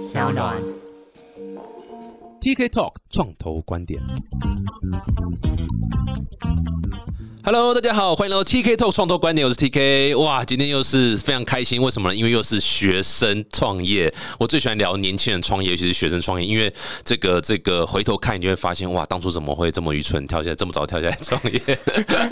小暖。TK Talk 创投观点。Hello，大家好，欢迎来到 TK Talk 创投观点，我是 TK。哇，今天又是非常开心，为什么呢？因为又是学生创业。我最喜欢聊年轻人创业，尤其是学生创业，因为这个这个回头看，你就会发现，哇，当初怎么会这么愚蠢，跳下来这么早跳下来创业？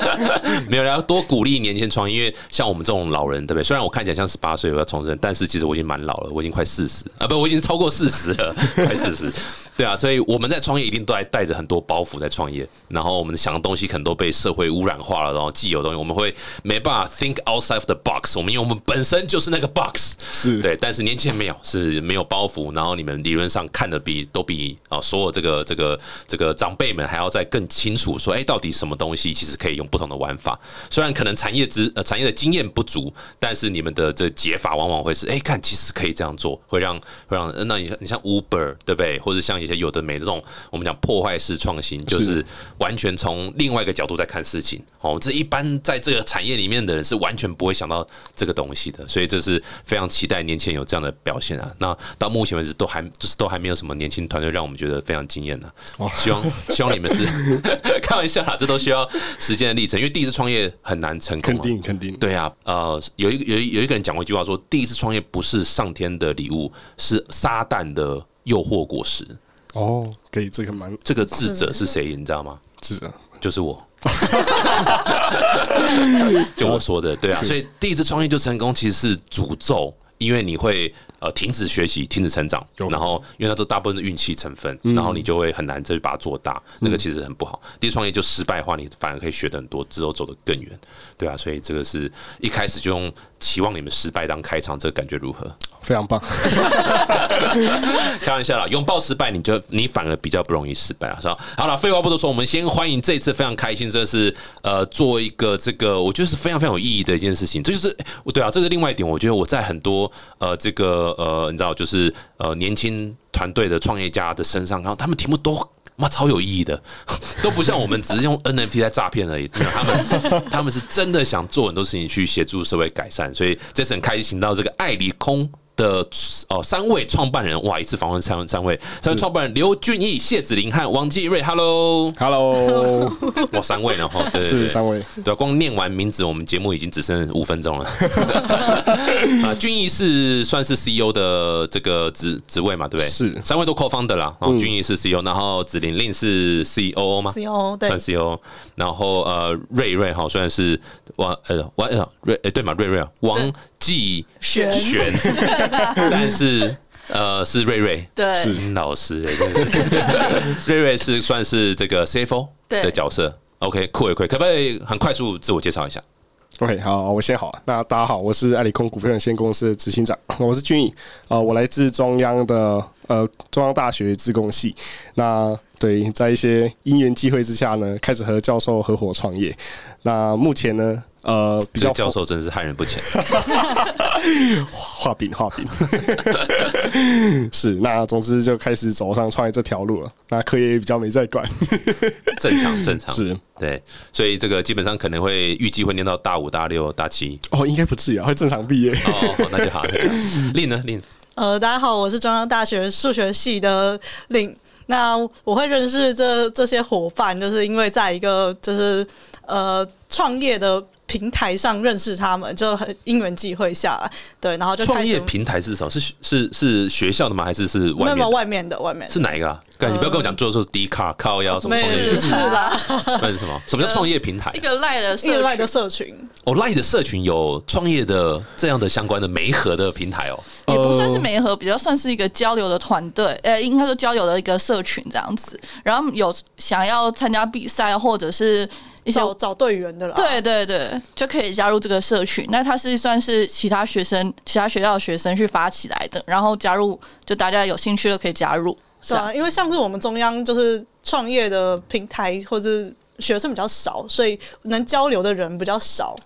没有，要多鼓励年轻人创业，因为像我们这种老人，对不对？虽然我看起来像十八岁，我要重生，但是其实我已经蛮老了，我已经快四十啊，不，我已经超过四十了，快四十。对啊，所以我们在创业一定都还带着很多包袱在创业，然后我们想的东西可能都被社会污染化了，然后既有东西我们会没办法 think outside of the box，我们因为我们本身就是那个 box，是。对，但是年轻人没有，是没有包袱，然后你们理论上看的比都比啊所有这个这个这个长辈们还要再更清楚，说哎到底什么东西其实可以用不同的玩法，虽然可能产业之呃产业的经验不足，但是你们的这解法往往会是哎看其实可以这样做，会让会让呃那你你像 Uber 对不对，或者像一些有的没的这种我们讲破坏式创新，就是完全从另外一个角度在看事情哦，这一般在这个产业里面的人是完全不会想到这个东西的，所以这是非常期待年轻人有这样的表现啊。那到目前为止都还就是都还没有什么年轻团队让我们觉得非常惊艳的、希望希望你们是 开玩笑啦，这都需要时间的历程，因为第一次创业很难成功、肯啊。定肯定，对啊，呃，有一个有一有一个人讲过一句话说，第一次创业不是上天的礼物，是撒旦的诱惑果实。哦，可以，这个蛮这个智者是谁？你知道吗？智者，就是我，就我说的，对啊，所以第一次创业就成功，其实是诅咒，因为你会呃停止学习，停止成长，然后因为那都大部分是运气成分，然后你就会很难再去把它做大，那个其实很不好。第一次创业就失败的话，你反而可以学的很多，之后走得更远，对啊，所以这个是一开始就用期望你们失败当开场，这个感觉如何？非常棒，开玩笑啦，拥抱失败，你就你反而比较不容易失败了，是吧？好了，废话不多说，我们先欢迎这一次非常开心，这是呃做一个这个我觉得是非常非常有意义的一件事情，这就是对啊，这是另外一点，我觉得我在很多呃这个呃你知道就是呃年轻团队的创业家的身上，然后他们题目都。妈超有意义的，都不像我们只是用 NFT 在诈骗而已。没有，他们他们是真的想做很多事情去协助社会改善，所以这次很开心请到这个爱理空的哦三位创办人，哇，一次访问三三位，三位创办人刘俊义、谢子林和王继瑞，Hello，Hello，哇，三位呢哈，对对对是三位，对啊，光念完名字，我们节目已经只剩五分钟了。啊，俊义是算是 CEO 的这个职职位嘛，对不对？是三位都 co-founder 啦。然后俊义是 CEO，然后子玲玲是 COO 吗 CEO 对算 CEO。然后呃，瑞瑞哈，虽然是王呃王呃瑞呃对嘛，瑞瑞啊，王继玄玄，但是。呃，是瑞瑞，对是老师，瑞瑞是算是这个 CFO 对的角色。OK，酷诶酷诶，可不可以很快速自我介绍一下？OK，好，我先好。那大家好，我是爱理空股份有限公司的执行长，我是俊逸，呃，我来自中央的呃中央大学自工系。那对，在一些因缘际会之下呢，开始和教授合伙创业。那目前呢，呃，比较教授真是害人不浅。画饼画饼，是那总之就开始走上创业这条路了。那课业也比较没在管，正常正常是对，所以这个基本上可能会预计会念到大五、大六、大七。哦，应该不至于啊，会正常毕业。哦，好那就好。那就好令呢？令呃，大家好，我是中央大学数学系的令。那我会认识这这些伙伴，就是因为在一个就是呃创业的平台上认识他们，就很因缘际会下来，对，然后就创业平台是什么？是是是学校的吗？还是是外面的？外面的外面的是哪一个啊？干，你不要跟我讲做的时候 D 卡靠腰什么没有创业，是啦，那是什么？什么叫创业平台一？个赖的社一个赖的，社群，哦，赖的社群有创业的这样的相关的媒合的平台哦。也不算是媒合，比较算是一个交流的团队，呃，应该说交流的一个社群这样子。然后有想要参加比赛或者是一些找找队员的啦。对对对，就可以加入这个社群。那它是算是其他学生、其他学校的学生去发起来的，然后加入，就大家有兴趣的可以加入。是啊因为像是我们中央就是创业的平台或者是学生比较少，所以能交流的人比较少。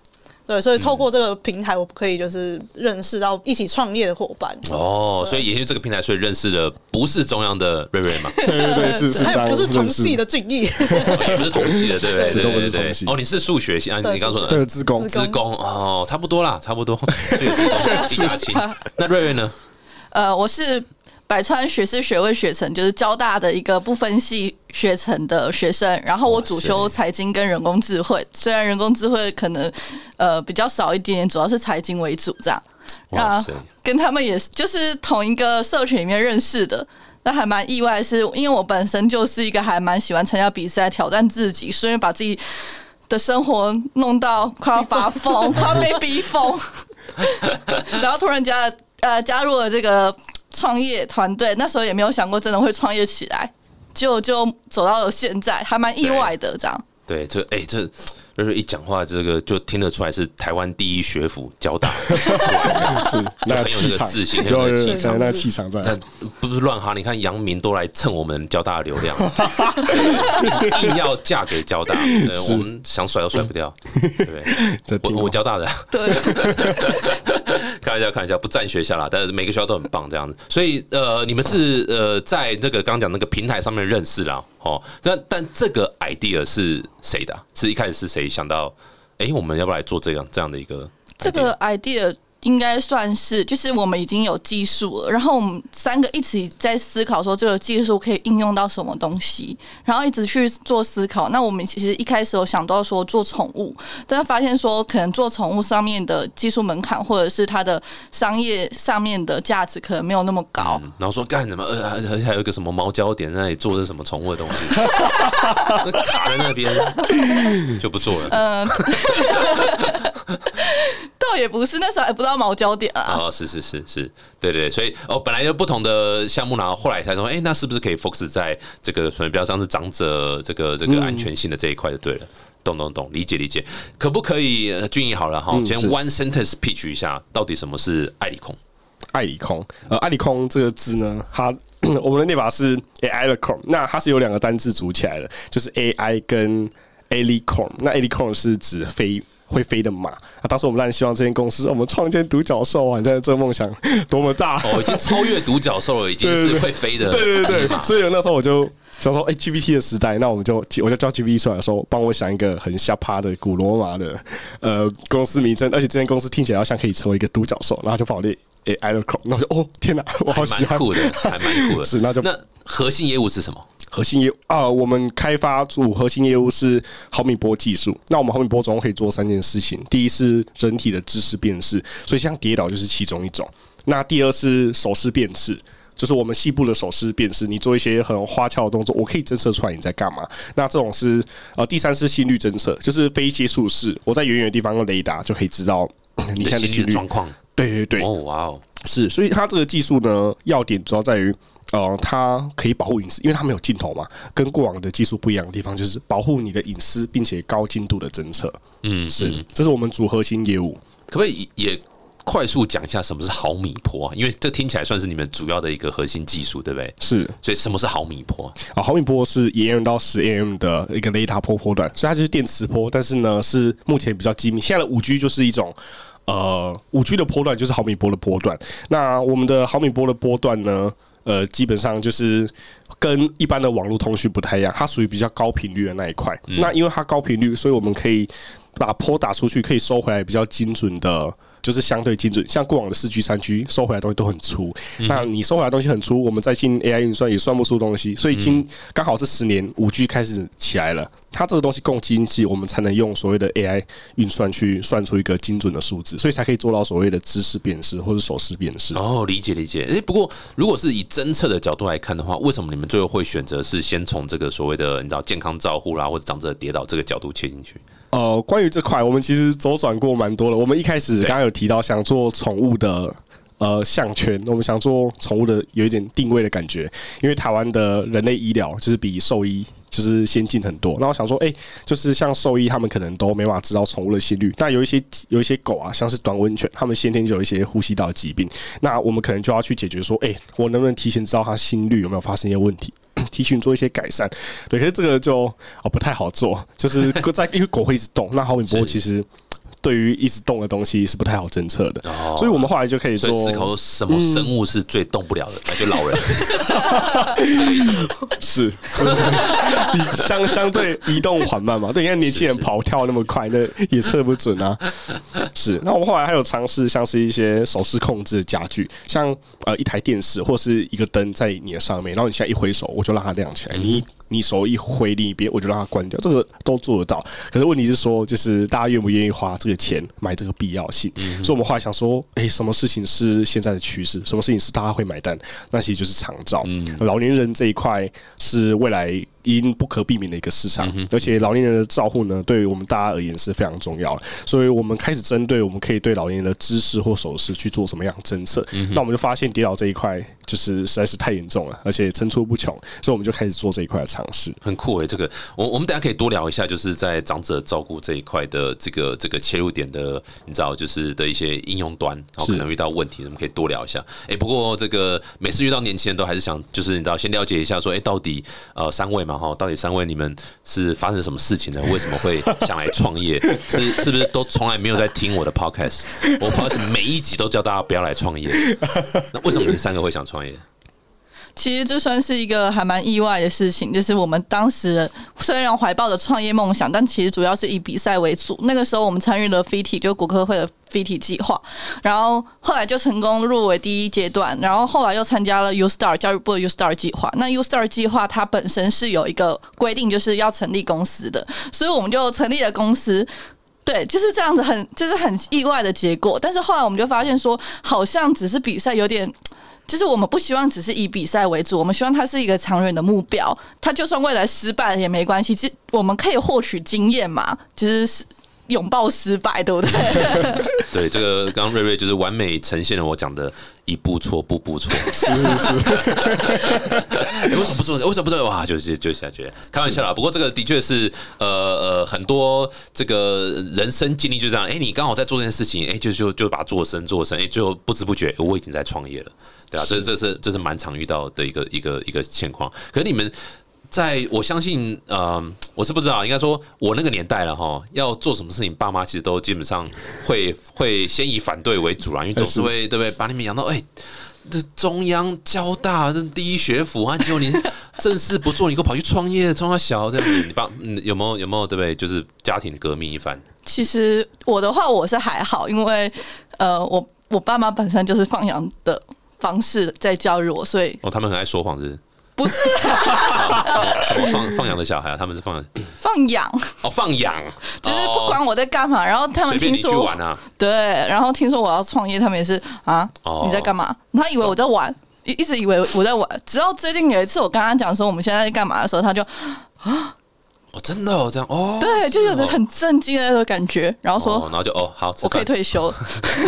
对，所以透过这个平台，我可以就是认识到一起创业的伙伴。哦，所以也是这个平台，所以认识的不是中央的瑞瑞嘛，对对对，是是还有不是同系的俊逸，也不是 同系的，对不对？对对对哦，你是数学系啊？你对刚刚说对的自工自职工哦，差不多啦，差不多。所以职工一家亲。那瑞瑞呢？呃，我是百川学士学位学成，就是交大的一个不分系学程的学生。然后我主修财经跟人工智慧，虽然人工智慧可能呃比较少一点，主要是财经为主这样。哇塞，跟他们也是就是同一个社群里面认识的。那还蛮意外，是因为我本身就是一个还蛮喜欢参加比赛、挑战自己，所以把自己的生活弄到快要发疯、快要被逼疯，然后突然加呃加入了这个创业团队，那时候也没有想过真的会创业起来，就就走到了现在，还蛮意外的这样。对，这哎这。就是一讲话，这个就听得出来是台湾第一学府交大，是 那很有那个自信，很有那个气场，那气场在。不是乱哈，你看杨明都来蹭我们交大的流量，硬要嫁给交大，我们想甩都甩不掉。对，我我交大的，对，开玩笑，开玩笑，不占学校啦，但是每个学校都很棒，这样子。所以呃，你们是呃在那个刚讲那个平台上面认识啦。哦，但但这个 idea 是谁的？是一开始是谁想到？哎，我们要不来做这样这样的一个这个 idea？应该算是，就是我们已经有技术了，然后我们三个一起在思考说这个技术可以应用到什么东西，然后一直去做思考。那我们其实一开始有想到说做宠物，但是发现说可能做宠物上面的技术门槛或者是它的商业上面的价值可能没有那么高。然后说干什么？呃，而且还有一个什么毛焦点在那里做的什么宠物的东西，卡在那边就不做了。嗯。倒也不是，那时候还不知道毛焦点啊。哦，是是是是，对对，所以哦，本来有不同的项目，然后后来才说，哎，那是不是可以 focus 在这个可能比较像是长者这个这个安全性的这一块就对了。懂懂懂，理解理解，可不可以？俊逸好了哈，先 one sentence pitch 一下，到底什么是爱理空？爱理空，呃，爱理空这个字呢，它 我们的念法是 AI 的空，那它是有两个单字组起来的，就是 AI 跟 a l i c o n 那 a l i c o n 是指飞。会飞的马啊！当时我们当然希望这间公司，我们创建独角兽啊！你在这个梦想 多么大哦，已经超越独角兽了，已经是会飞的。对对对，所以那时候我就想说，哎，GPT 的时代，那我们就我就叫 GPT 出来说，帮我想一个很下趴的古罗马的呃公司名称，而且这间公司听起来好像可以成为一个独角兽，然后就帮我列哎 i l o c o 那我就哦天哪，我好喜欢，酷的，还蛮酷的。是，那就那核心业务是什么？核心业务啊，我们开发组核心业务是毫米波技术。那我们毫米波总共可以做三件事情：第一是人体的知识辨识，所以像跌倒就是其中一种；那第二是手势辨识，就是我们细部的手势辨识，你做一些很花俏的动作，我可以侦测出来你在干嘛。那这种是呃，第三是心率侦测，就是非接触式，我在远远的地方用雷达就可以知道你现在的心率状况。对对对，哦哇哦，是，所以它这个技术呢，要点主要在于。呃，它可以保护隐私，因为它没有镜头嘛。跟过往的技术不一样的地方，就是保护你的隐私，并且高精度的侦测。嗯，是，这是我们主核心业务。可不可以也快速讲一下什么是毫米波啊？因为这听起来算是你们主要的一个核心技术，对不对？是。所以什么是毫米波啊？毫米波是一 m 到十 m 的一个雷达波波段，所以它就是电磁波，但是呢是目前比较机密。现在的五 G 就是一种呃五 G 的波段，就是毫米波的波段。那我们的毫米波的波段呢？呃，基本上就是跟一般的网络通讯不太一样，它属于比较高频率的那一块。那因为它高频率，所以我们可以把波打出去，可以收回来比较精准的。就是相对精准，像过往的四 G、三 G 收回来东西都很粗，那你收回来东西很粗，我们再进 AI 运算也算不出东西。所以今刚好这十年五 G 开始起来了，它这个东西够精细，我们才能用所谓的 AI 运算去算出一个精准的数字，所以才可以做到所谓的知识辨识或者手势辨识。哦，理解理解。诶，不过如果是以侦测的角度来看的话，为什么你们最后会选择是先从这个所谓的你知道健康照护啦，或者长者跌倒这个角度切进去？呃，关于这块，我们其实周转过蛮多了。我们一开始刚刚有提到想做宠物的呃项圈，我们想做宠物的有一点定位的感觉，因为台湾的人类医疗就是比兽医就是先进很多。那我想说，哎，就是像兽医他们可能都没法知道宠物的心率，那有一些有一些狗啊，像是短温犬，他们先天就有一些呼吸道疾病，那我们可能就要去解决说，哎，我能不能提前知道它心率有没有发生一些问题？提醒做一些改善，对，可是这个就哦不太好做，就是在因为狗会一直动，那毫米波其实对于一直动的东西是不太好侦测的，哦所以我们后来就可以说以思考说什么生物是最动不了的，那就老人。是，你相相对移动缓慢嘛？对，你看年轻人跑跳那么快，那也测不准啊。是，那我们后来还有尝试像是一些手势控制的家具，像呃一台电视或是一个灯在你的上面，然后你现在一挥手，我就让它亮起来。你你手一挥另一边，我就让它关掉，这个都做得到。可是问题是说，就是大家愿不愿意花这个钱买这个必要性？所以我们后来想说，哎、什么事情是现在的趋势？什么事情是大家会买单？那其实就是长照。老年人这一块是未来已经不可避免的一个市场，而且老年人的照护呢，对于我们大家而言是非常重要的。所以我们开始针对我们可以对老年人的知识或手势去做什么样的侦测。那我们就发现跌倒这一块就是实在是太严重了，而且层出不穷，所以我们就开始做这一块的尝试。很酷诶，这个我我们等下可以多聊一下，就是在长者照顾这一块的这个这个切入点的，你知道，就是的一些应用端，然后可能遇到问题，我们可以多聊一下。哎、不过这个每次遇到年轻人都还是想，就是你知道，先了解一下说，哎、到底呃三位嘛哈，到底三位你们是发生什么事情呢？为什么会想来创业？是是不是都从来没有在听我的 podcast？我 podcast 每一集都叫大家不要来创业，那为什么你们三个会想创业？其实这算是一个还蛮意外的事情，就是我们当时虽然怀抱着创业梦想，但其实主要是以比赛为主。那个时候我们参与了 FIT，就国科会的 FIT 计划，然后后来就成功入围第一阶段，然后后来又参加了 U Star 教育部的 U Star 计划。那 U Star 计划它本身是有一个规定，就是要成立公司的，所以我们就成立了公司。对，就是这样子很，就是很意外的结果。但是后来我们就发现说，好像只是比赛有点，就是我们不希望只是以比赛为主，我们希望它是一个长远的目标。它就算未来失败了也没关系，其实我们可以获取经验嘛，就是是拥抱失败，对不对？对，这个刚刚瑞瑞就是完美呈现了我讲的一步错，步步错。是是是，哎为什么不做？为什么不做？哇，就是就下去，开玩笑啦。不过这个的确是呃呃，很多这个人生经历就这样。哎、你刚好在做这件事情，哎、就就就把它做深做深，哎、就不知不觉我已经在创业了，对啊，这这是这是蛮常遇到的一个一个一个情况。可是你们。在我相信，呃，我是不知道，应该说，我那个年代了哈，要做什么事情，爸妈其实都基本上会会先以反对为主啦，因为总是会对不对，把你们养到哎、这中央交大这第一学府啊，结果你正事不做，你给我跑去创业，创到小这样子，你爸嗯有没有有没有对不对？就是家庭革命一番，其实我的话我是还好，因为呃，我我爸妈本身就是放养的方式在教育我，所以哦，他们很爱说谎，是不是？什么？放放羊的小孩啊？他们是放羊放养，哦放养，就是不管我在干嘛，然后他们听说玩啊，对，然后听说我要创业，他们也是啊，哦。你在干嘛？他以为我在玩，一一直以为我在玩，直到最近有一次我跟他讲说我们现在在干嘛的时候，他就 哦真的哦这样哦，对，就有着很震惊的那种感觉，然后哦说然后就哦好，我可以，退休。了，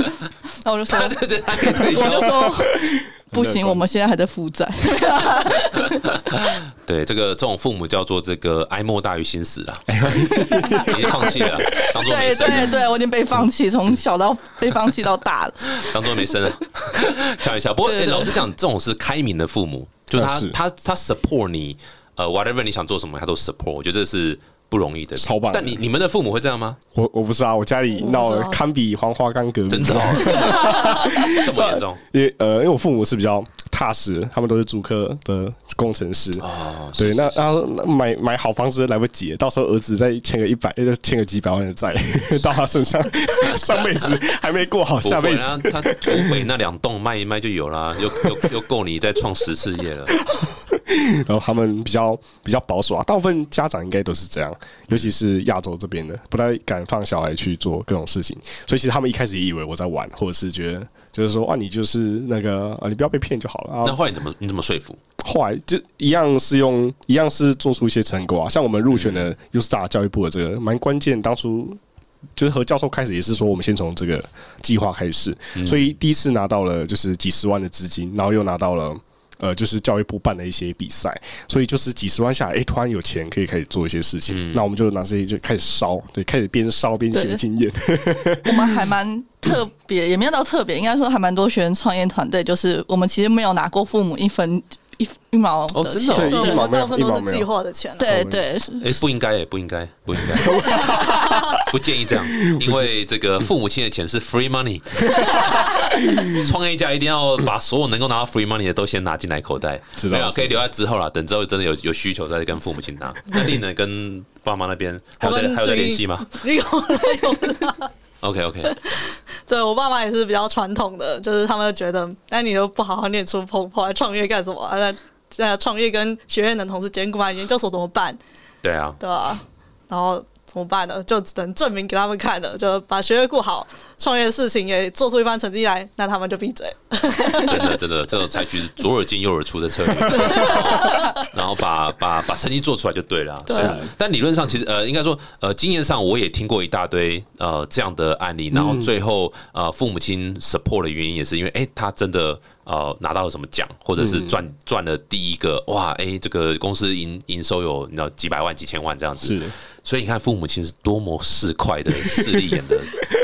然后我就说对对对，他可以退休。我就说 不行，我们现在还在负债，对，这个这种父母叫做这个哀莫大于心死啊，已经放弃了，当做没对生，对对，我已经被放弃，从小到被放弃到大了，当做没生了，开玩笑。不过、老实讲，这种是开明的父母，就是。他他 support 你，呃，whatever 你想做什么，他都 support。我觉得这是不容易的，超棒的但你你们的父母会这样吗？我我不是啊，我家里闹了我不知道堪比黄花岗革命，真的、哦，这么严重因为呃，因为我父母是比较踏实，他们都是主科的工程师。哦？对，那是是然后那买买好房子来不及，到时候儿子再欠个一百，就欠个几百万的债 到他身上，上辈子还没过好，下辈子啊，他竹北那两栋卖一卖就有啦，又又又够你再创十次业了。然后他们比较比较保守啊，大部分家长应该都是这样，尤其是亚洲这边的，不太敢放小孩去做各种事情，所以其实他们一开始也以为我在玩，或者是觉得就是说啊，你就是那个啊，你不要被骗就好了啊。那后来你怎么你怎么说服？后来就一样是用一样是做出一些成果啊，像我们入选的 U Star 教育部的这个蛮关键，当初。就是和教授开始也是说，我们先从这个计划开始，所以第一次拿到了就是几十万的资金，然后又拿到了呃，就是教育部办的一些比赛，所以就是几十万下来，哎、突然有钱可以开始做一些事情，那我们就拿这些就开始烧，对，开始边烧边学对。经验，我们还蛮特别，也没有到特别，应该说还蛮多学生创业团队，就是我们其实没有拿过父母一分一一毛哦真的哦，对，一毛没有我大部分一毛没有。都是计划的钱啊。对对，是哎、不应该，哎，不应该，不应该，不建议这样，因为这个父母亲的钱是 free money，创业家一定要把所有能够拿到 free money 的都先拿进来口袋，知道没有可以留在之后啦，等之后真的有有需求再跟父母亲拿。那丽呢，跟爸妈那边还有在还有在俊联系吗？有啦有啦。？OK OK，对我爸妈也是比较传统的，就是他们就觉得，那，你都不好好念书，跑跑来创业干什么啊？那那创业跟学院能同时兼顾吗？研究所怎么办？对啊，对啊、然后怎么办呢？就只能证明给他们看了，就把学业顾好，创业的事情也做出一番成绩来，那他们就闭嘴。真的 真的，这种采取左耳进右耳出的策略，然后把把把成绩做出来就对了是，但理论上其实呃，应该说呃，经验上我也听过一大堆呃这样的案例，然后最后呃父母亲 support 的原因也是因为哎、他真的呃拿到了什么奖，或者是赚赚了第一个哇哎、这个公司营营收有你知道几百万几千万这样子，是。所以你看，父母亲是多么市侩的势利眼的，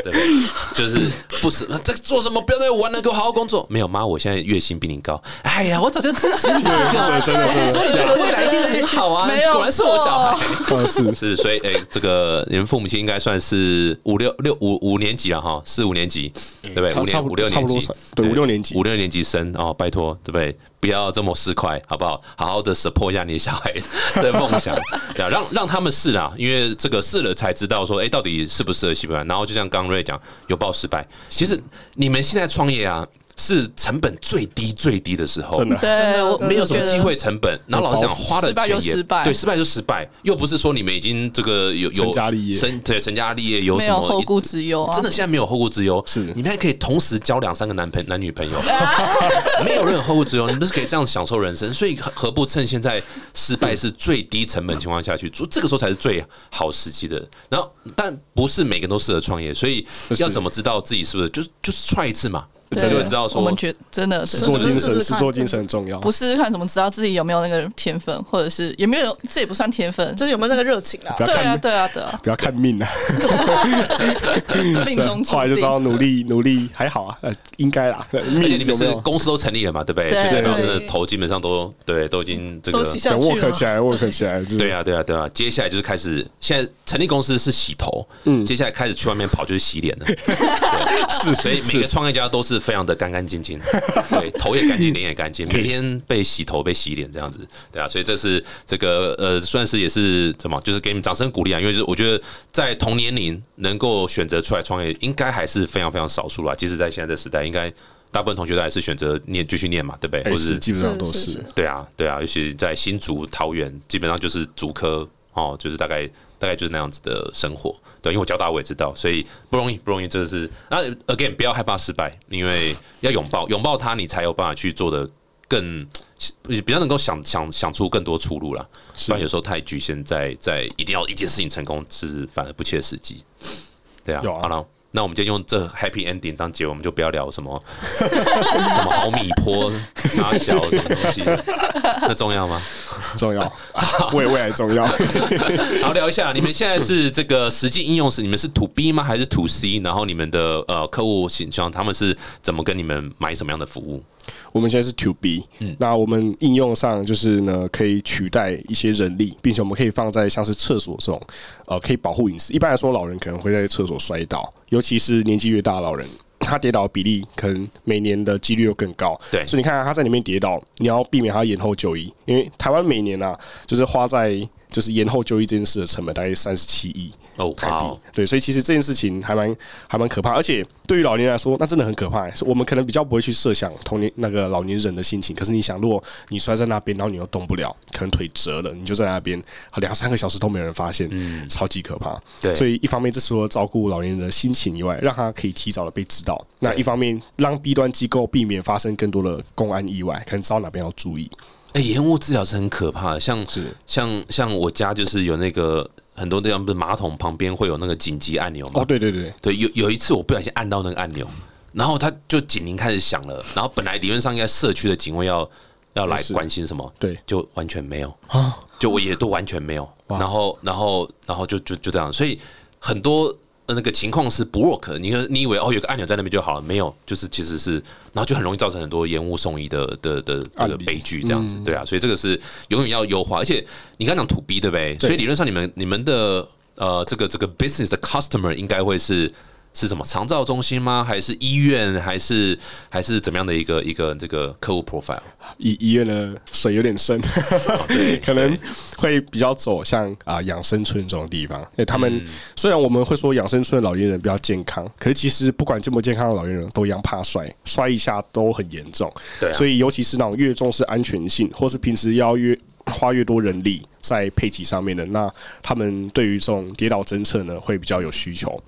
对不对？就是不是这个做什么？不要再玩了，给我好好工作。没有妈，我现在月薪比你高。哎呀，我早就支持你这个，真的真的所以你这个未来一定很好啊！没有果然是我小孩。呃是是，所以哎、这个你们父母亲应该算是五六六五五年级了哈，四五年级，对不对？五年五六年级对五六年级五六年级生哦，拜托，对不对？不要这么市侩，好不好？好好的 support 一下你小孩 的梦想，让让他们试啊，因为这个试了才知道说，哎、到底适不适合喜欢。然后就像刚瑞讲，有报失败。其实你们现在创业啊，是成本最低最低的时候，真的。对，我没有什么机会成本，然后老实讲，花的钱也失败对，失败就失败，又不是说你们已经这个有有成家立业。成对成家立业有什么后顾之忧啊，真的现在没有后顾之忧，是。你们还可以同时交两三个男朋男女朋友，没有任何后顾之忧，你们是可以这样享受人生，所以何何不趁现在失败是最低成本情况下去做，这个时候才是最好时机的。然后，但不是每个人都适合创业，所以要怎么知道自己是不是就就是 try 一次嘛，对就会知道说我们觉真的是实作精神，试试看实作精神很重要。不试试看怎么知道自己有没有那个天分，或者是也没有，这也不算天分。就是有没有那个热情啦对啊，对啊，对啊，不要看命啊，命中注后来就知道。努力努力还好啊，呃，应该啦。而且命你们是有没有？公司都成立了嘛，对不对？对所以代表对真的头基本上都对，都已经这个都洗下对去了，work 起来，work 起来，对啊，对啊，对啊，接下来就是开始，现在成立公司是洗头，嗯，接下来开始去外面跑就是洗脸了，是，所以每个创业家都是非常的干干净净，对，头也干净，脸也干净，每天被洗头、被洗脸这样子，对啊，所以这是这个呃，算是也是怎么，就是给你们掌声鼓励啊，因为是我觉得在同年龄能够选择出来创业，应该还是非常非常少数啦，即使在现在的时代，应该大部分同学都还是选择念继续念嘛，对不对？或是基本上都是。对啊，对啊，尤其在新竹、桃园，基本上就是竹科哦，就是大概大概就是那样子的生活。对，因为我交大我也知道，所以不容易，不容易，真的是。那 again，不要害怕失败，因为要拥抱拥抱它，你才有办法去做的更比较能够想想想出更多出路啦。不然有时候太局限在在一定要一件事情成功，是反而不切实际。对啊，好了。那我们今天用这 happy ending 当结尾，我们就不要聊什么 什么毫米波、沙小什么东西，那重要吗？重要，为未来重要。好，聊一下，你们现在是这个实际应用是你们是 to B 吗？还是 to C？然后你们的呃客户形象他们是怎么跟你们买什么样的服务？我们现在是 To B，嗯那我们应用上就是呢，可以取代一些人力，并且我们可以放在像是厕所这种，呃，可以保护隐私。一般来说，老人可能会在厕所摔倒，尤其是年纪越大的老人。他跌倒的比例可能每年的几率又更高，对。所以你看他在里面跌倒，你要避免他延后就医，因为台湾每年啊，就是花在就是延后就医这件事的成本大概三十七亿，哦，台币。对，所以其实这件事情还蛮还蛮可怕，而且对于老年人来说，那真的很可怕。是我们可能比较不会去设想童年那个老年人的心情，可是你想，如果你摔在那边，然后你又动不了，可能腿折了，你就在那边两三个小时都没有人发现，嗯超级可怕。对所以一方面这除了照顾老年人的心情以外，让他可以提早的被知道；那一方面让 B 端机构避免发生更多的公安意外，可能知道哪边要注意。哎，延误治疗是很可怕的，像是像像我家就是有那个很多地方不是马桶旁边会有那个紧急按钮吗？哦，对对对，对，有有一次我不小心按到那个按钮，然后它就警铃开始响了，然后本来理论上应该社区的警卫要要来关心什么，对。就完全没有。啊？就我也都完全没有，然后然后然后就就就这样，所以很多呃那个情况是不 work，的你你以为哦有个按钮在那边就好了，没有，就是其实是，然后就很容易造成很多延误送医的的的这个悲剧，这样子，对啊，所以这个是永远要优化，而且你刚讲 to B 对不对？所以理论上你们你们的呃这个这个 business 的 customer 应该会是。是什么长照中心吗？还是医院？还是还是怎么样的一个一个这个客户 profile？医医院的水有点深，对 可能会比较走向啊养生村这种地方。因为他们、虽然我们会说养生村的老年人比较健康，可是其实不管健不健康的老年人都一样怕摔，摔一下都很严重。对啊所以尤其是那种越重视安全性，或是平时要越 花越多人力在配给上面的，那他们对于这种跌倒侦测呢会比较有需求。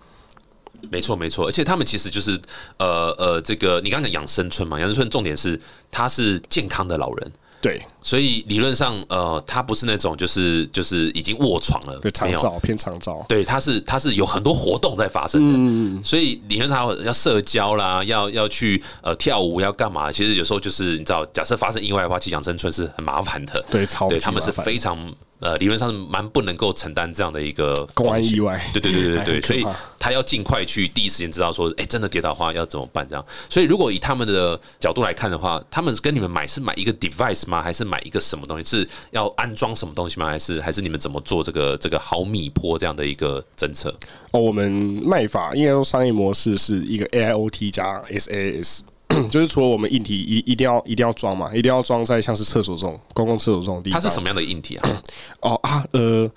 没错，没错，而且他们其实就是呃呃，这个你刚刚讲养生村嘛，养生村重点是他是健康的老人，对，所以理论上呃，他不是那种就是就是已经卧床了对，，长。照偏长照。对，他是他是有很多活动在发生的，所以理论上要要社交啦，要要去呃跳舞，要干嘛？其实有时候就是你知道，假设发生意外的话，其实养生村是很麻烦的，对超级对他们是非常呃理论上是蛮不能够承担这样的一个公安意外对对对对对，所以他要尽快去第一时间知道说，哎，真的跌倒的话要怎么办？这样，所以如果以他们的角度来看的话，他们跟你们买是买一个 device 吗？还是买一个什么东西？是要安装什么东西吗？还是还是你们怎么做这个这个毫米波这样的一个侦测？哦，我们卖法应该说商业模式是一个 AIoT 加 SAS，就是除了我们硬体一一定要一定要装嘛，一定要装在像是厕所这种公共厕所这种地方。它是什么样的硬体啊？哦啊呃，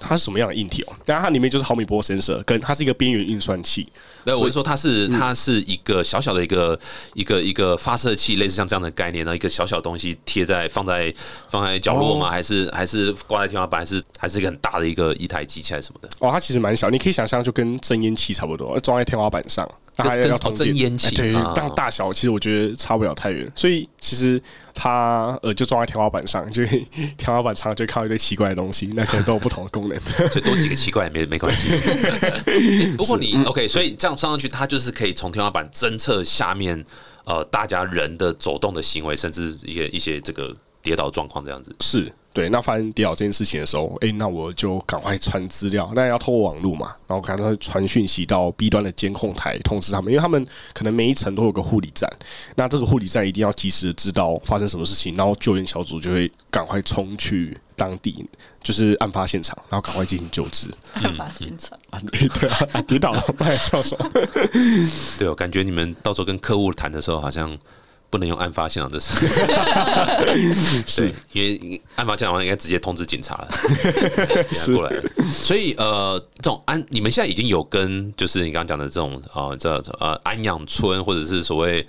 它是什么样的硬体哦？当然它里面就是毫米波 sensor，跟它是一个边缘运算器。那，我是说它是嗯它是一个小小的一个一个一个发射器，类似像这样的概念呢，一个小小东西贴在放在放在角落哦吗？还是还是挂在天花板？还是还是一个很大的一个一台机器还是什么的？哦，它其实蛮小，你可以想象就跟增烟器差不多，装在天花板上。那还跟跟哦要通真烟器哎对啊，但大小其实我觉得差不了太远，所以其实它呃就装在天花板上，就 天花板上就会看到一堆奇怪的东西，那可能都有不同的功能。所以多几个奇怪也没没关系。欸 不过你 OK，所以这样上上去，它就是可以从天花板侦测下面呃大家人的走动的行为，甚至一些一些这个跌倒状况这样子。是对，那发生跌倒这件事情的时候，哎、那我就赶快传资料，那要透过网络嘛，然后赶快传讯息到 B 端的监控台通知他们，因为他们可能每一层都有个护理站，那这个护理站一定要及时的知道发生什么事情，然后救援小组就会赶快冲去当地，就是案发现场，然后赶快进行救治。案发现场。啊，对对啊，啊跌倒了，那还叫什么？对哦，感觉你们到时候跟客户谈的时候，好像不能用案发现场的事。对，因为案发现场应该直接通知警察了，过来。所以呃，这种安，你们现在已经有跟就是你刚刚讲的这种呃这呃安养村或者是所谓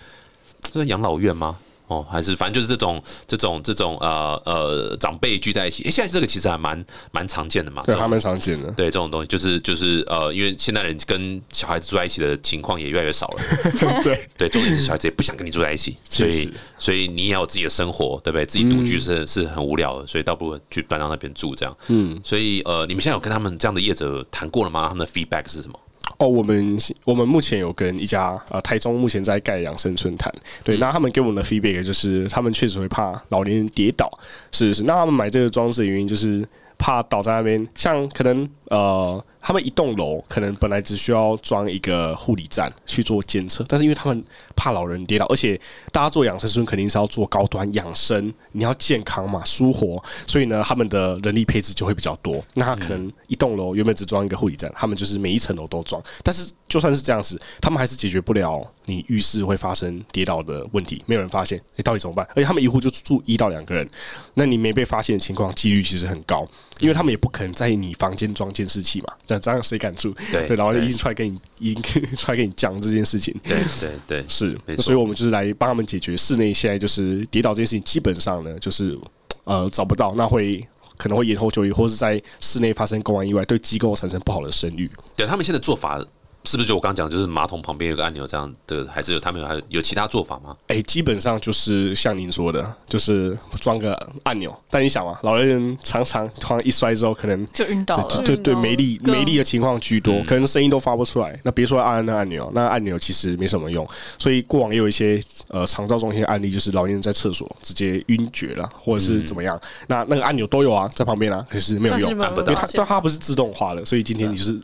这是养老院吗？哦，还是反正就是这种这种这种呃呃长辈聚在一起，诶，现在这个其实还蛮蛮常见的嘛。这对，种他们常见的。对这种东西，就是就是呃，因为现代人跟小孩子住在一起的情况也越来越少了。对 对，重点是小孩子也不想跟你住在一起，所以所以你也要有自己的生活，对不对？自己独居是、是很无聊的，所以倒不如去搬到那边住这样。嗯，所以呃，你们现在有跟他们这样的业者谈过了吗？他们的 feedback 是什么？哦，我们我们目前有跟一家呃台中目前在盖养生村谈，对，那他们给我们的 feedback 就是他们确实会怕老年人跌倒，是是，那他们买这个装置的原因就是怕倒在那边，像可能呃他们一栋楼可能本来只需要装一个护理站去做监测，但是因为他们怕老人跌倒，而且大家做养生村肯定是要做高端养生，你要健康嘛，舒活，所以呢，他们的人力配置就会比较多。那他可能一栋楼原本只装一个护理站，他们就是每一层楼都装。但是就算是这样子，他们还是解决不了你浴室会发生跌倒的问题，没有人发现，你、到底怎么办？而且他们一户就住一到两个人，那你没被发现的情况几率其实很高，因为他们也不可能在你房间装监视器嘛，这这样谁敢住？对 然后就一直出来跟你，一定出来跟你讲这件事情。对对对，是所以我们就是来帮他们解决室内现在就是跌倒这件事情，基本上呢就是呃找不到，那会可能会延后就医，或是在室内发生公安意外，对机构产生不好的声誉。对他们现在做法是不是就我刚刚讲，就是马桶旁边有个按钮这样的，还是有他们有还有有其他做法吗？哎、基本上就是像您说的，就是装个按钮。但你想嘛，老年人常常突然一摔之后，可能就晕倒了。对对没力没力的情况居多，嗯可能声音都发不出来。那别说按那按钮，那按钮其实没什么用。所以过往也有一些呃长照中心的案例，就是老年人在厕所直接晕厥了，或者是怎么样。那那个按钮都有啊，在旁边啊，可是没有用，按不到因为它它不是自动化的，所以今天你就是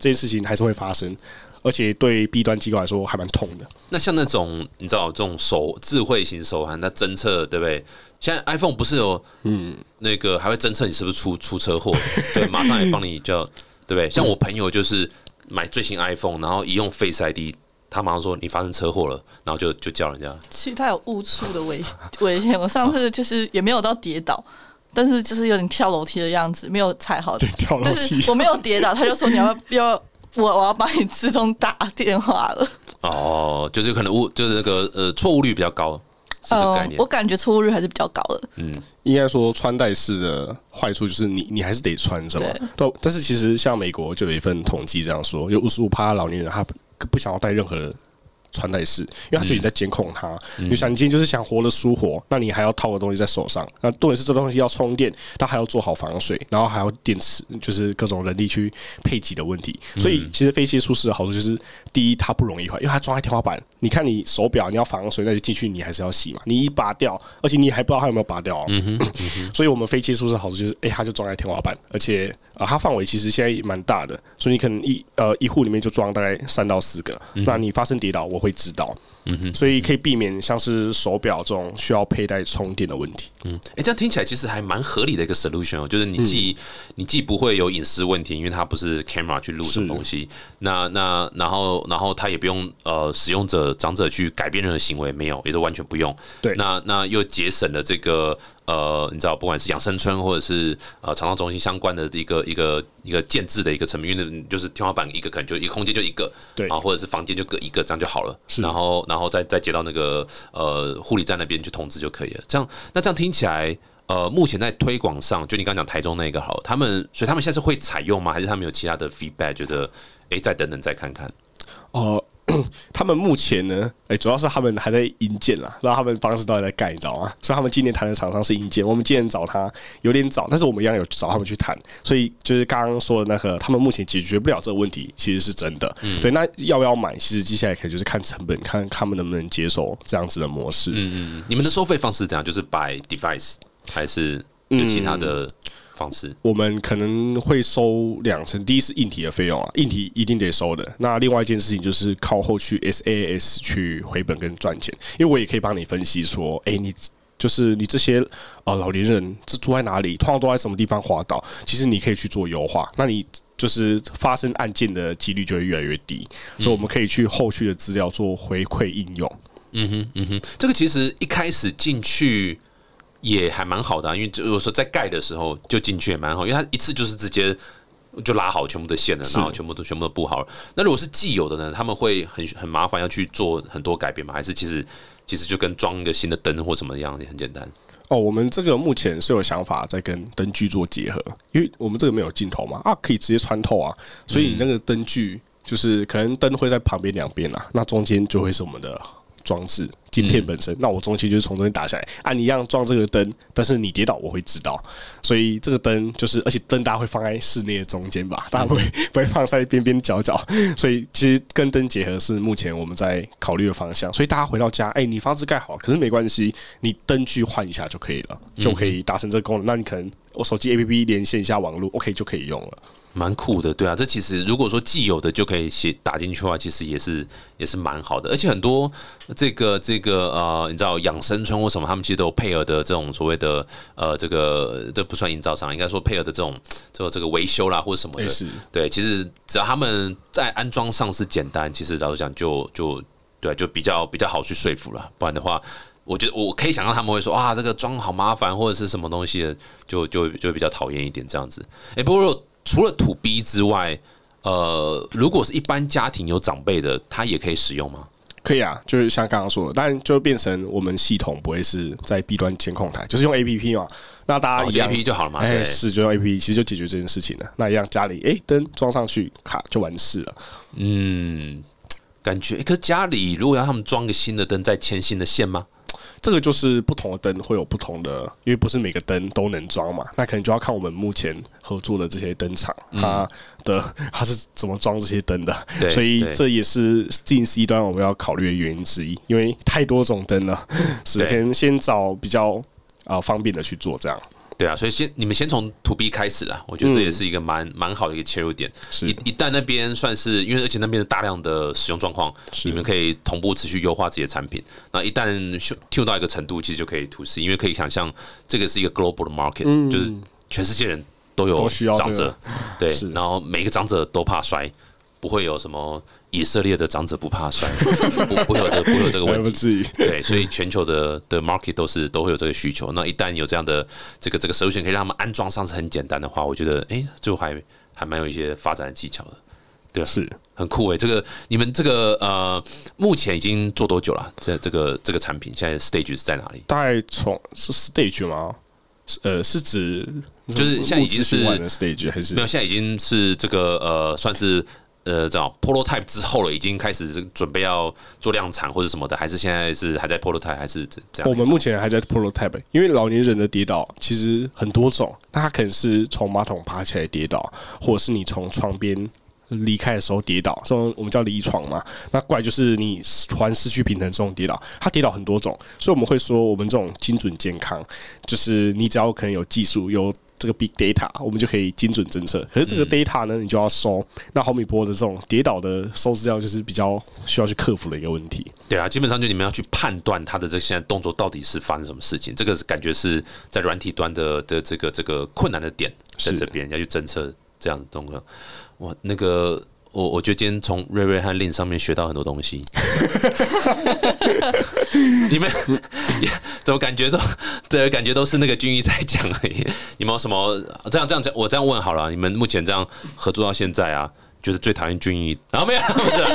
这件事情还是会发生，而且对 B 端机构来说还蛮痛的。那像那种你知道这种手智慧型手环，它侦测对不对？现在 iPhone 不是有嗯那个还会侦测你是不是出出车祸，对，马上也帮你叫对不对？像我朋友就是买最新 iPhone，然后一用 Face ID。他马上说你发生车祸了，然后就就叫人家。其实他有误触的危危险。我上次就是也没有到跌倒，但是就是有点跳楼梯的样子，没有踩好。对，跳楼梯。我没有跌倒，他就说你要不要我我要帮你自动打电话了。哦，就是可能误就是那个呃错误率比较高，是这个概念。我感觉错误率还是比较高的。嗯，应该说穿戴式的坏处就是你你还是得穿着嘛。对。但是其实像美国就有一份统计这样说，有五十五趴老年人他。不想要带任何的穿戴式，因为他觉得你在监控他。你想，你今天就是想活的舒活，那你还要套个东西在手上。那重点是这东西要充电，它还要做好防水，然后还要电池，就是各种人力去配给的问题。所以，其实飞机舒适的好处就是，第一，它不容易坏，因为它装在天花板。你看，你手表你要防水，那就进去你还是要洗嘛。你一拔掉，而且你还不知道它有没有拔掉。所以我们飞机是不是好处就是，哎，它就装在天花板，而且啊，它范围其实现在蛮大的，所以你可能一呃一户里面就装大概三到四个。那你发生跌倒，我会知道。嗯哼，所以可以避免像是手表这种需要佩戴充电的问题。嗯，哎，这样听起来其实还蛮合理的一个 solution 哦，就是你既你既不会有隐私问题，因为它不是 camera 去录什么东西，那那然后然后它也不用呃使用者长者去改变任何行为，没有，也都完全不用。对，那那又节省了这个。呃，你知道，不管是养生村或者是呃，肠道中心相关的一个一个一个建制的一个层面，因为就是天花板一个可能就一个空间就一个，对啊，或者是房间就各一个，这样就好了。是，然后然后再再接到那个呃护理站那边去通知就可以了。这样，那这样听起来，呃，目前在推广上，就你刚讲台中那个好，他们所以他们现在是会采用吗？还是他们有其他的 feedback？觉得哎，再等等再看看。哦。他们目前呢，哎，主要是他们还在引荐啦，不知道他们方式到底在干，你知道吗？所以他们今年谈的厂商是引荐，我们今年找他有点早，但是我们一样有找他们去谈，所以就是刚刚说的那个，他们目前解决不了这个问题，其实是真的。对，那要不要买？其实接下来可以就是看成本，看他们能不能接受这样子的模式。嗯嗯，你们的收费方式怎样？就是 by device 还是有其他的？方式，我们可能会收两成，第一是硬体的费用啊，硬体一定得收的。那另外一件事情就是靠后续 SaaS 去回本跟赚钱，因为我也可以帮你分析说，哎，你就是你这些呃老年人是住在哪里，通常都在什么地方滑倒，其实你可以去做优化，那你就是发生案件的几率就会越来越低。所以我们可以去后续的资料做回馈应用。嗯哼，嗯哼，这个其实一开始进去。也还蛮好的，因为如果说在盖的时候就进去也蛮好，因为它一次就是直接就拉好全部的线了，然后全部都全部都布好了。那如果是既有的呢，他们会很很麻烦，要去做很多改变吗？还是其实其实就跟装一个新的灯或什么样也很简单？哦，我们这个目前是有想法在跟灯具做结合，因为我们这个没有镜头嘛，啊，可以直接穿透啊，所以那个灯具就是可能灯会在旁边两边啊，那中间就会是我们的。装置镜片本身，那我中间就是从中间打下来，按一样装这个灯，但是你跌倒我会知道，所以这个灯就是，而且灯大家会放在室内的中间吧，大家不会 不会放在边边角角，所以其实跟灯结合是目前我们在考虑的方向。所以大家回到家，哎，你房子盖好，可是没关系，你灯具换一下就可以了，就可以达成这个功能。那你可能我手机 APP 连线一下网络，OK 就可以用了。蛮酷的，对啊，这其实如果说既有的就可以写打进去的话，其实也是也是蛮好的，而且很多这个这个呃，你知道养生村或什么，他们其实都有配合的这种所谓的呃，这个这不算营造商，应该说配合的这种这个这个维修啦或者什么的，对，其实只要他们在安装上是简单，其实老实讲就就对，就比较比较好去说服了，不然的话，我觉得我可以想到他们会说啊，这个装好麻烦或者是什么东西的，就就就比较讨厌一点这样子，哎，不过。除了土 B 之外，呃，如果是一般家庭有长辈的，他也可以使用吗？可以啊，就是像刚刚说的，但就变成我们系统不会是在 B 端监控台，就是用 A P P 嘛。那大家一 A P P 就好了嘛？哎，是就用 A P P，其实就解决这件事情了。那一样家里哎灯装上去，卡就完事了。嗯，感觉可家里如果要他们装个新的灯，再牵新的线吗？这个就是不同的灯会有不同的，因为不是每个灯都能装嘛，那可能就要看我们目前合作的这些灯厂，它的 它是怎么装这些灯的，所以这也是近 C 端我们要考虑的原因之一，因为太多种灯了，只能先找比较啊方便的去做这样。对啊，所以先你们先从 to B 开始啦，我觉得这也是一个蛮蛮好的一个切入点。是。一一旦那边算是因为而且那边的大量的使用状况，你们可以同步持续优化自己的产品。那一旦 tune 到一个程度，其实就可以 to C，因为可以想象这个是一个 global 的 market，、就是全世界人都有长者，对，然后每个长者都怕摔，不会有什么以色列的长者不怕摔，不不会有这个不会有这个还问题。对，所以全球的的 market 都是都会有这个需求。那一旦有这样的这个这个 solution 可以让他们安装上是很简单的话，我觉得哎，就还还蛮有一些发展的技巧的，对啊，是很酷诶。这个你们这个呃，目前已经做多久了？这这个这个产品现在 stage 是在哪里？大概从是 stage 吗？呃，是指就是现在已经是 stage 还是没有，现在已经是这个呃，算是。呃，这种 prototype 之后了，已经开始准备要做量产或者什么的，还是现在是还在 prototype，还是这这样？我们目前还在 prototype，因为老年人的跌倒其实很多种，那他可能是从马桶爬起来跌倒，或者是你从床边离开的时候跌倒，这种我们叫离床嘛。那怪就是你突然失去平衡这种跌倒，它跌倒很多种，所以我们会说我们这种精准健康，就是你只要可能有技术有。这个 big data，我们就可以精准侦测。可是这个 data 呢，你就要收。那毫米波的这种跌倒的收资料，就是比较需要去克服的一个问题。对啊，基本上就你们要去判断它的这现在动作到底是发生什么事情，这个感觉是在软体端的的这个这个困难的点在这边要去侦测这样的动作。哇，那个我我觉得今天从瑞瑞和 Lin 上面学到很多东西。你们怎么感觉都对，感觉都是那个军医在讲而已。你们有什么这样这样讲？我这样问好了，你们目前这样合作到现在啊？就是最讨厌军医，然后没有，不是在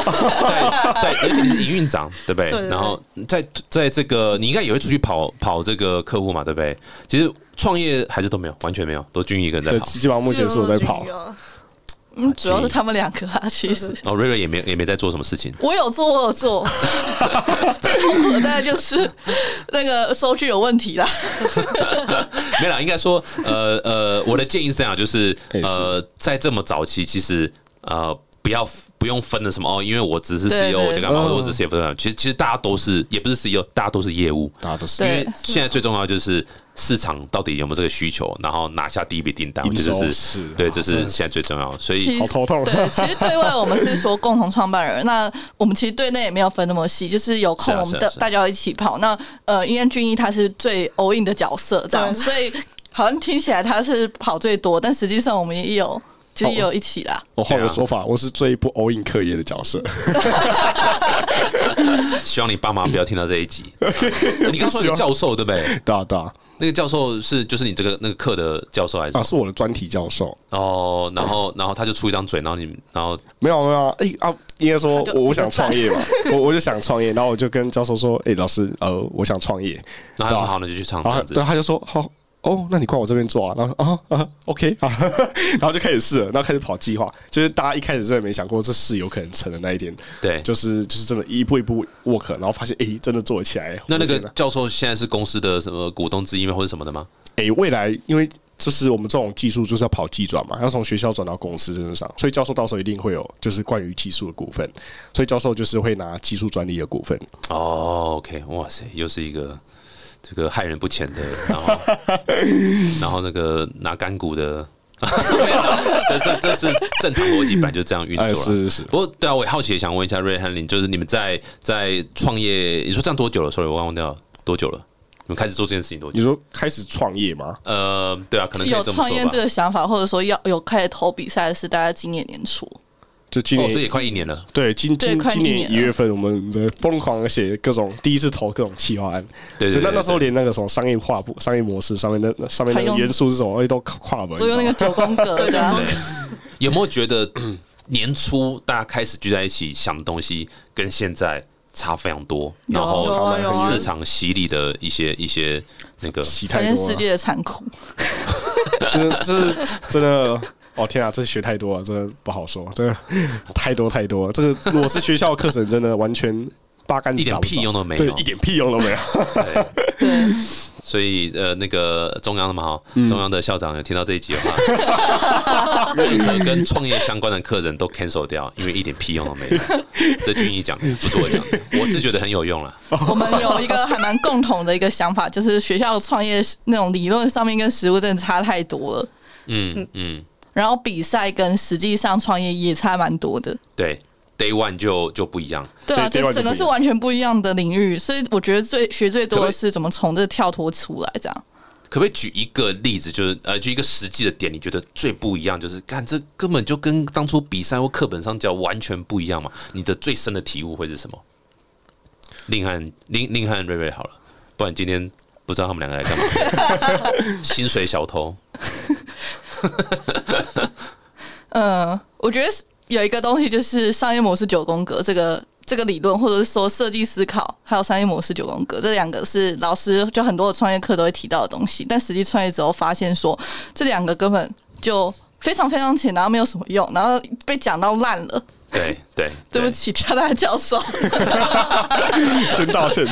在，而且你是营运长，对不对？然后在在这个，你应该也会出去跑跑这个客户嘛，对不对？其实创业还是都没有，完全没有，都军医一个人在，跑。基本上目前是我在跑。嗯，主要是他们两个啊，其实哦瑞瑞也没也没在做什么事情。我有做，我有做。最痛苦的大概就是那个收据有问题啦。没啦，应该说，呃呃，我的建议是这样，就是呃，在这么早期，其实呃，不要不用分的什么哦，因为我只是 CEO，我就干嘛，嗯。我只是 CFO，其实其实大家都是，也不是 CEO，大家都是业务，大家都是。因为现在最重要就是市场到底有没有这个需求，然后拿下第一笔订单，我觉得是是对，啊这是是。现在最重要的，所以好头痛。对，其实对外我们是说共同创办人，那我们其实对内也没有分那么细，就是有空我们的大家要一起跑。那呃，因为俊一他是最 all in 的角色，这样，对。所以好像听起来他是跑最多，但实际上我们也有。其实有一起啦，我换个说法，我是最不 all in 课业的角色。希望你爸妈不要听到这一集。你刚说你教授对不对？对啊，对啊，那个教授是就是你这个那个课的教授还是啊，是我的专题教授。哦，然后然后他就出一张嘴，然后你然后没有没有啊，哎、啊，应该说我我想创业嘛，我我就想创业，然后我就跟教授说，哎、老师，呃，我想创业，然后他说好，那就去创这然后样子对，。他就说好。哦，那你过来我这边做啊，然后啊啊，OK 啊，然后就开始试了，然后开始跑计划，就是大家一开始真的没想过这事有可能成的那一天，对，就是就是真的一步一步 work，然后发现哎、真的做起来。那那个教授现在是公司的什么股东之一吗，或者什么的吗？诶、未来因为就是我们这种技术就是要跑技转嘛，要从学校转到公司身上，所以教授到时候一定会有就是关于技术的股份，所以教授就是会拿技术专利的股份。哦，OK，哇塞，又是一个这个害人不浅的，然后然后那个拿干股的，这这这是正常逻辑，本来就这样运作哎，了。是是是，不过，对啊，我也好奇，想问一下瑞汉林，就是你们在在创业，你说这样多久了？sorry，我忘掉多久了？你们开始做这件事情多久？你说开始创业吗？呃，对啊，可能可有创业这。个想法，或者说要有开始投比赛是大概今年年初。哦，就今年、所以也快一年了。对今对今今年快一年一月份，我们的疯狂的写各种第一次投各种企划案，对那那时候连那个什么商业化部、商业模式上面的那上面那个元素是什么，哎都跨门，都用那个九宫格 这样。有没有觉得嗯年初大家开始聚在一起想的东西，跟现在差非常多？有然后市场洗礼的一些一些那个，发现世界的残酷。真的这是真的。哦天啊，这学太多了，真的不好说，真的太多太多了。这个如果是学校课程，真的完全八竿子一点屁用都没有对，一点屁用都没有。对，所以呃，那个中央的嘛哈，嗯中央的校长有听到这一集的话，任何跟创业相关的客人都 cancel 掉，因为一点屁用都没有。这俊逸讲的，不是我讲的，我是觉得很有用了。我们有一个还蛮共同的一个想法，就是学校创业那种理论上面跟实物真的差太多了，嗯嗯，然后比赛跟实际上创业也差蛮多的。对，Day One 就就不一样。对啊，就整个是完全不一样的领域，所以我觉得最学最多的是怎么从这跳脱出来，这样。可不可以举一个例子，就是呃，举一个实际的点，你觉得最不一样，就是看这根本就跟当初比赛或课本上教完全不一样嘛？你的最深的体悟会是什么？令汉令令汉瑞瑞好了，不然今天不知道他们两个来干嘛？薪水小偷，嗯，我觉得有一个东西就是商业模式九宫格这个这个理论，或者是说设计思考，还有商业模式九宫格这两个是老师就很多的创业课都会提到的东西，但实际创业之后发现说这两个根本就非常非常浅，然后没有什么用，然后被讲到烂了。对对 对不，起，加大教授。先道歉，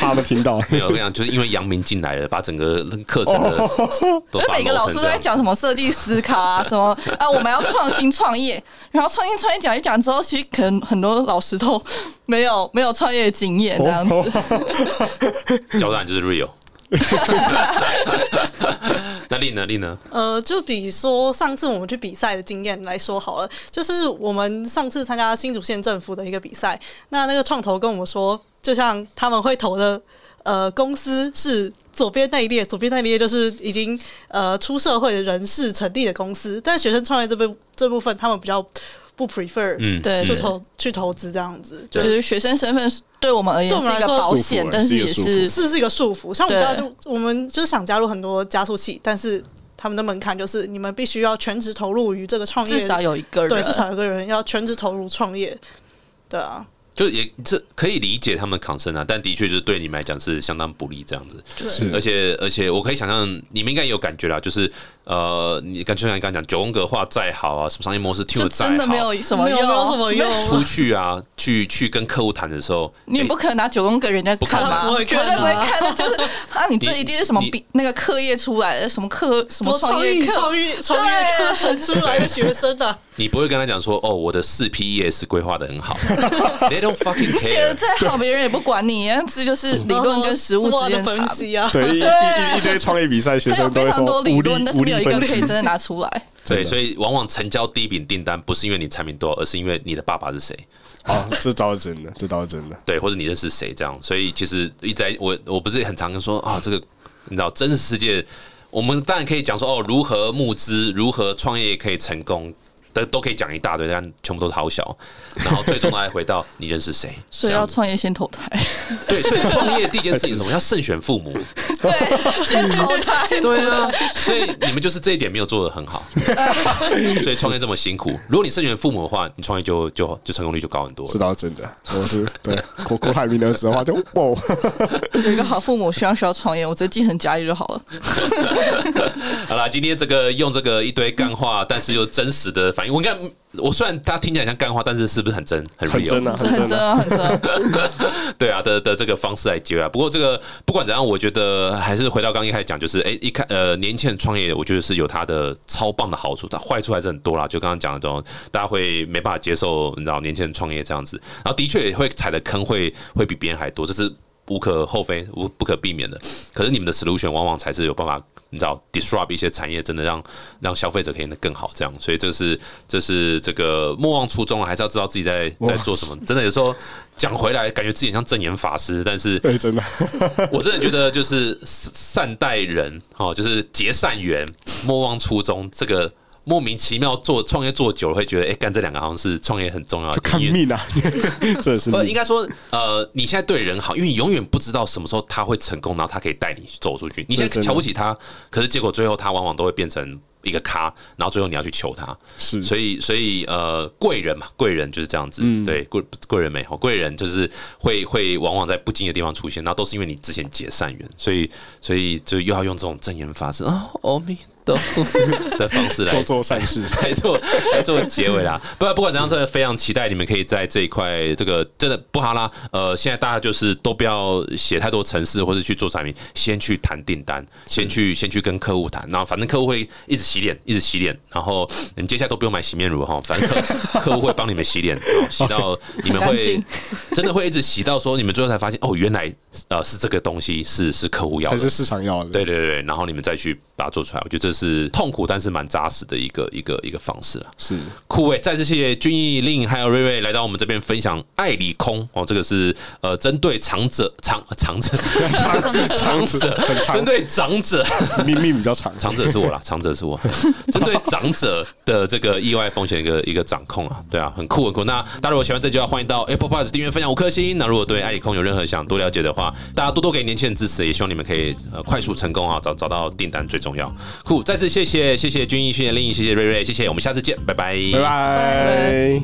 怕他们听到。没有，我跟你讲，就是因为杨明进来了，把整个课程的 都把它就每个老师都在。讲什么设计思考啊，什么啊，我们要创新创业，然后创新创业讲一讲之后，其实可能很多老师都没有没有创业经验这样子。交战就是 real。那丽呢？丽呢？呃，就比说上次我们去比赛的经验来说好了，就是我们上次参加新竹县政府的一个比赛，那那个创投跟我们说，就像他们会投的呃公司是左边那一列，左边那一列就是已经呃出社会的人士成立的公司，但学生创业这部这部分他们比较不 prefer，嗯，对就投去投资这样子，就就是学生身份对我们而言是一个对我们来说保险，但是也是是是是一个束缚。像我们对。加入，我们就是想加入很多加速器，但是他们的门槛就是你们必须要全职投入于这个创业，至少有一个人，对，至少有个人要全职投入创业。对啊，就也这可以理解他们抗生啊，但的确就是对你们来讲是相当不利这样子。是。而且而且我可以想象，你们应该也有感觉啦，就是呃，你跟就像你刚刚讲九宫格画再好啊，什么商业模式听就的再真的没好，有什么没有用，没有什么用。出去啊，去去跟客户谈的时候，你也不可能拿九宫格人家看吧？不可能不会绝看啊对不会看的，就是啊，你这一定是什么你比那个课业出来的，什么课什么创意创业课，创意创业课程出来的学生啊，你不会跟他讲说，哦，我的四 P ES 规划的很好，They don't fucking 写的。再好，别人也不管你，这就是理论跟实物之间的分。析 啊，对，一一一一堆创业比赛学生都会非常多说无力理论，但是无没一个可以真。的拿出来。对，所以往往成交第一笔订单不是因为你产品多，而是因为你的爸爸是谁，哦，这倒是真的，这倒是真的。对，或者你认识谁这样。所以其实一直在我我不是很常跟说啊，这个你知道真实世界，我们当然可以讲说哦，如何募资，如何创业可以成功。都都可以讲一大堆，但全部都是好小，然后最终还回到你认识谁，所以要创业先投胎，对，所以创业第一件事情是什么？要慎选父母，对，先投胎。对啊，所以你们就是这一点没有做的很好，所以创业这么辛苦。如果你慎选父母的话，你创业就就就成功率就高很多了这。倒是真的。我是对郭郭台铭的儿子的话就，哇，有一个好父母，需要需要创业，我直接继承家业就好了。好啦，今天这个用这个一堆干话，但是又真实的反应，我应该我虽然他听起来像干话，但是是不是很真很 real？很真啊，很真啊。啊，很真啊。对啊的的这个方式来接啊。不过这个不管怎样，我觉得还是回到刚刚一开始讲，就是哎、一开呃年轻人创业，我觉得是有它的超棒的好处，它坏处还是很多啦。就刚刚讲的这种，大家会没办法接受，你知道年轻人创业这样子，然后的确也会踩的坑会会比别人还多，这是。无可厚非，无不可避免的。可是你们的 solution 往往才是有办法，你知道 disrupt 一些产业，真的让让消费者可以变得更好。这样，所以这是这是这个莫忘初衷啊，还是要知道自己在在做什么。真的有时候讲回来，感觉自己很像正言法师，但是对，真的，我真的觉得就是善待人哦，就是结善缘，莫忘初衷。这个莫名其妙做创业做久了，会觉得哎，干这两个好像是创业很重要的就看命啊，真的是不，应。该说，呃，你现在对人好，因为你永远不知道什么时候他会成功，然后他可以带你走出去。你现在瞧不起他，可是结果最后他往往都会变成一个咖，然后最后你要去求他，是，所以所以呃贵人嘛，贵人就是这样子，对贵贵人美好，贵人就是会会往往在不经意的地方出现，然后都是因为你之前结善缘，所以所以就又要用这种正言法师啊，阿弥陀佛 的方式来多做善事。来做来做结尾啦。不不管怎样，真的非常期待你们可以在这一块，这个真的不哈啦。呃，现在大家就是都不要写太多程式或者去做产品，先去谈订单，先去先去跟客户谈，然后反正客户会一直洗脸，一直洗脸，然后你们接下来都不用买洗面乳哈，反正客客户会帮你们洗脸，洗到你们会真的会一直洗到说你们最后才发现哦，原来呃是这个东西是是客户要的才是。市场要的。对对对，然后你们再去把它做出来，我觉得这是痛苦但是蛮扎实的一个一个一个方式啊。是酷诶，再次谢谢君毅、令还有瑞瑞来到我们这边分享爱里空哦，这个是呃针对长者长长者长者 长者针对长者命命比较长，长者是我啦，长者是我，针对长者的这个意外风险一个一个掌控啊，对啊，很酷很酷。那大家如果喜欢这集的话，欢迎到 Apple Podcast 订阅分享五颗星。那如果对爱里空有任何想多了解的话，大家多多给年轻人支持，也希望你们可以呃快速成功啊，找找到订单最重要。酷，再次谢谢谢谢君毅，谢谢令毅，谢谢瑞瑞，谢谢，我们下次见，拜拜，拜拜。